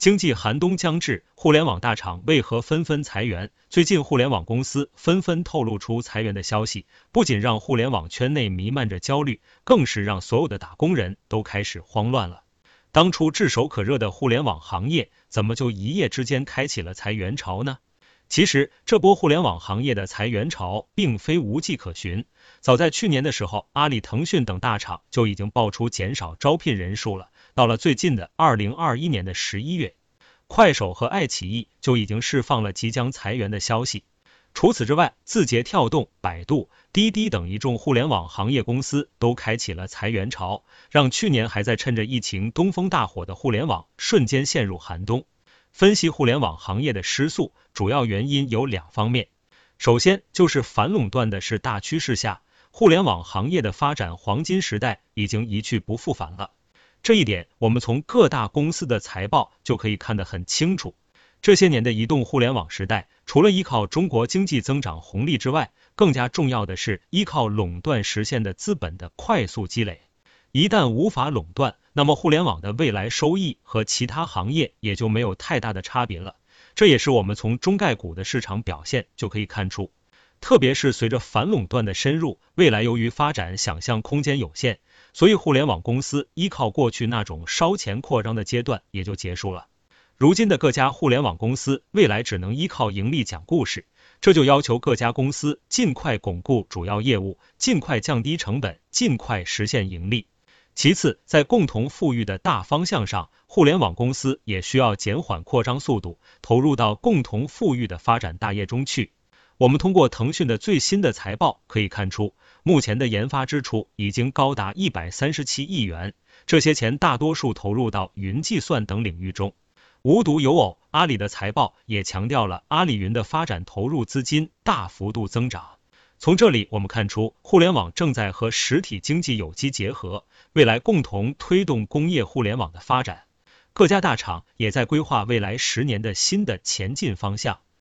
经济寒冬将至，互联网大厂为何纷纷裁员？最近，互联网公司纷纷透露出裁员的消息，不仅让互联网圈内弥漫着焦虑，更是让所有的打工人都开始慌乱了。当初炙手可热的互联网行业，怎么就一夜之间开启了裁员潮呢？其实，这波互联网行业的裁员潮并非无迹可寻，早在去年的时候，阿里、腾讯等大厂就已经爆出减少招聘人数了。到了最近的二零二一年的十一月，快手和爱奇艺就已经释放了即将裁员的消息。除此之外，字节跳动、百度、滴滴等一众互联网行业公司都开启了裁员潮，让去年还在趁着疫情东风大火的互联网瞬间陷入寒冬。分析互联网行业的失速，主要原因有两方面。首先就是反垄断的是大趋势下，互联网行业的发展黄金时代已经一去不复返了。这一点，我们从各大公司的财报就可以看得很清楚。这些年的移动互联网时代，除了依靠中国经济增长红利之外，更加重要的是依靠垄断实现的资本的快速积累。一旦无法垄断，那么互联网的未来收益和其他行业也就没有太大的差别了。这也是我们从中概股的市场表现就可以看出。特别是随着反垄断的深入，未来由于发展想象空间有限。所以，互联网公司依靠过去那种烧钱扩张的阶段也就结束了。如今的各家互联网公司，未来只能依靠盈利讲故事，这就要求各家公司尽快巩固主要业务，尽快降低成本，尽快实现盈利。其次，在共同富裕的大方向上，互联网公司也需要减缓扩张速度，投入到共同富裕的发展大业中去。我们通过腾讯的最新的财报可以看出，目前的研发支出已经高达一百三十七亿元，这些钱大多数投入到云计算等领域中。无独有偶，阿里的财报也强调了阿里云的发展投入资金大幅度增长。从这里我们看出，互联网正在和实体经济有机结合，未来共同推动工业互联网的发展。各家大厂也在规划未来十年的新的前进方向。